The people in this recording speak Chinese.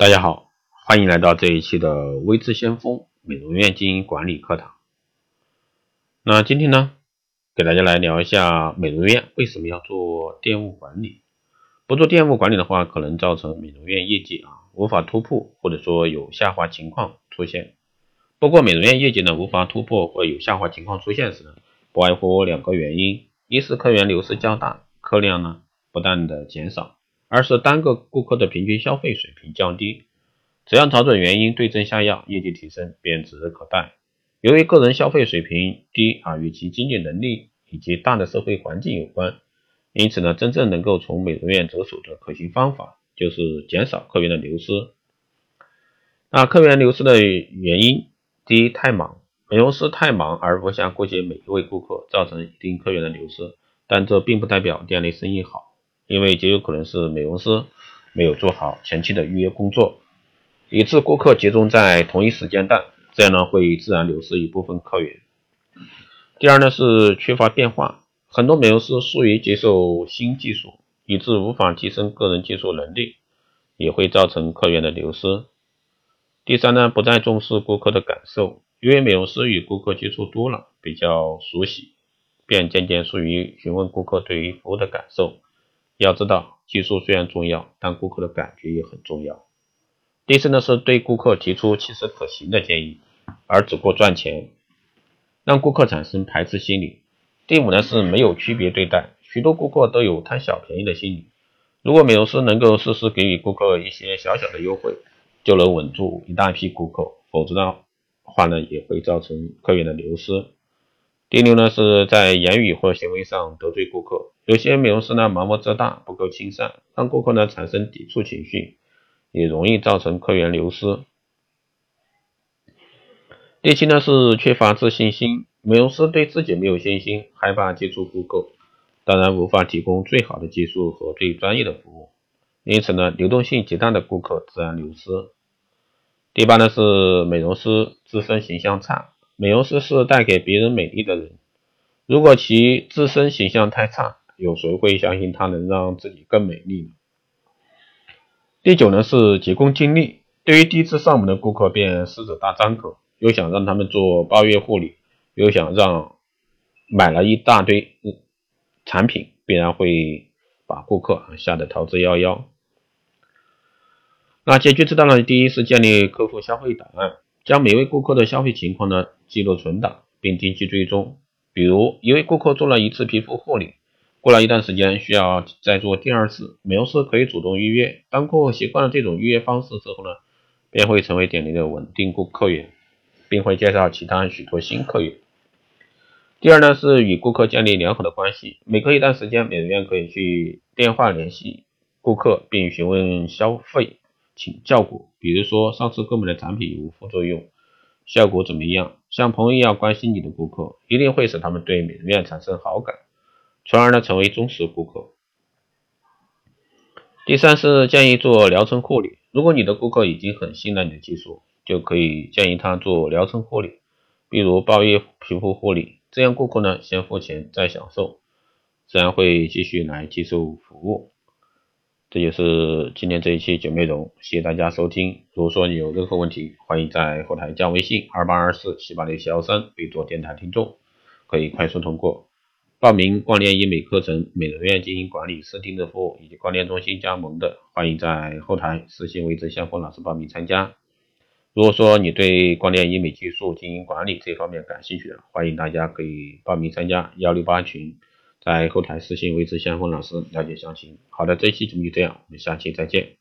大家好，欢迎来到这一期的微智先锋美容院经营管理课堂。那今天呢，给大家来聊一下美容院为什么要做店务管理。不做店务管理的话，可能造成美容院业绩啊无法突破，或者说有下滑情况出现。不过美容院业绩呢无法突破或有下滑情况出现时呢，不外乎两个原因：一是客源流失较大，客量呢不断的减少。二是单个顾客的平均消费水平降低，只要找准原因，对症下药，业绩提升便指日可待。由于个人消费水平低啊，与其经济能力以及大的社会环境有关，因此呢，真正能够从美容院着手的可行方法就是减少客源的流失。那客源流失的原因，第一，太忙，美容师太忙而无暇顾及每一位顾客，造成一定客源的流失，但这并不代表店内生意好。因为极有可能是美容师没有做好前期的预约工作，以致顾客集中在同一时间段，这样呢会自然流失一部分客源。第二呢是缺乏变化，很多美容师疏于接受新技术，以致无法提升个人技术能力，也会造成客源的流失。第三呢不再重视顾客的感受，因为美容师与顾客接触多了，比较熟悉，便渐渐疏于询问顾客对于服务的感受。要知道，技术虽然重要，但顾客的感觉也很重要。第四呢，是对顾客提出切实可行的建议，而只顾赚钱，让顾客产生排斥心理。第五呢，是没有区别对待，许多顾客都有贪小便宜的心理。如果美容师能够适时给予顾客一些小小的优惠，就能稳住一大批顾客，否则的话呢，也会造成客源的流失。第六呢，是在言语或行为上得罪顾客。有些美容师呢，盲目自大，不够亲善，让顾客呢产生抵触情绪，也容易造成客源流失。第七呢，是缺乏自信心。美容师对自己没有信心，害怕接触顾客，当然无法提供最好的技术和最专业的服务，因此呢，流动性极大的顾客自然流失。第八呢，是美容师自身形象差。美容师是带给别人美丽的人，如果其自身形象太差，有谁会相信他能让自己更美丽呢？第九呢是急功近利，对于第一次上门的顾客便狮子大张口，又想让他们做包月护理，又想让买了一大堆产品，必然会把顾客吓得逃之夭夭。那解决之道呢，第一是建立客户消费档案。将每位顾客的消费情况呢记录存档，并定期追踪。比如，一位顾客做了一次皮肤护理，过了一段时间需要再做第二次，美容师可以主动预约。当顾客习惯了这种预约方式之后呢，便会成为店里的稳定顾客源，并会介绍其他许多新客源。第二呢，是与顾客建立良好的关系。每隔一段时间，美容院可以去电话联系顾客，并询问消费。请效果，比如说上次购买的产品有无副作用，效果怎么样？像朋友一样关心你的顾客，一定会使他们对美容院产生好感，从而呢成为忠实顾客。第三是建议做疗程护理，如果你的顾客已经很信赖你的技术，就可以建议他做疗程护理，比如包月皮肤护理，这样顾客呢先付钱再享受，自然会继续来接受服务。这就是今天这一期节目内容，谢谢大家收听。如果说你有任何问题，欢迎在后台加微信二八二四七八六七幺三，备注电台听众，可以快速通过报名光电医美课程、美容院经营管理私定制服务以及光电中心加盟的，欢迎在后台私信为志相锋老师报名参加。如果说你对光电医美技术、经营管理这方面感兴趣的，欢迎大家可以报名参加幺六八群。在后台私信维持相锋老师了解详情。好的，这期节目就这样，我们下期再见。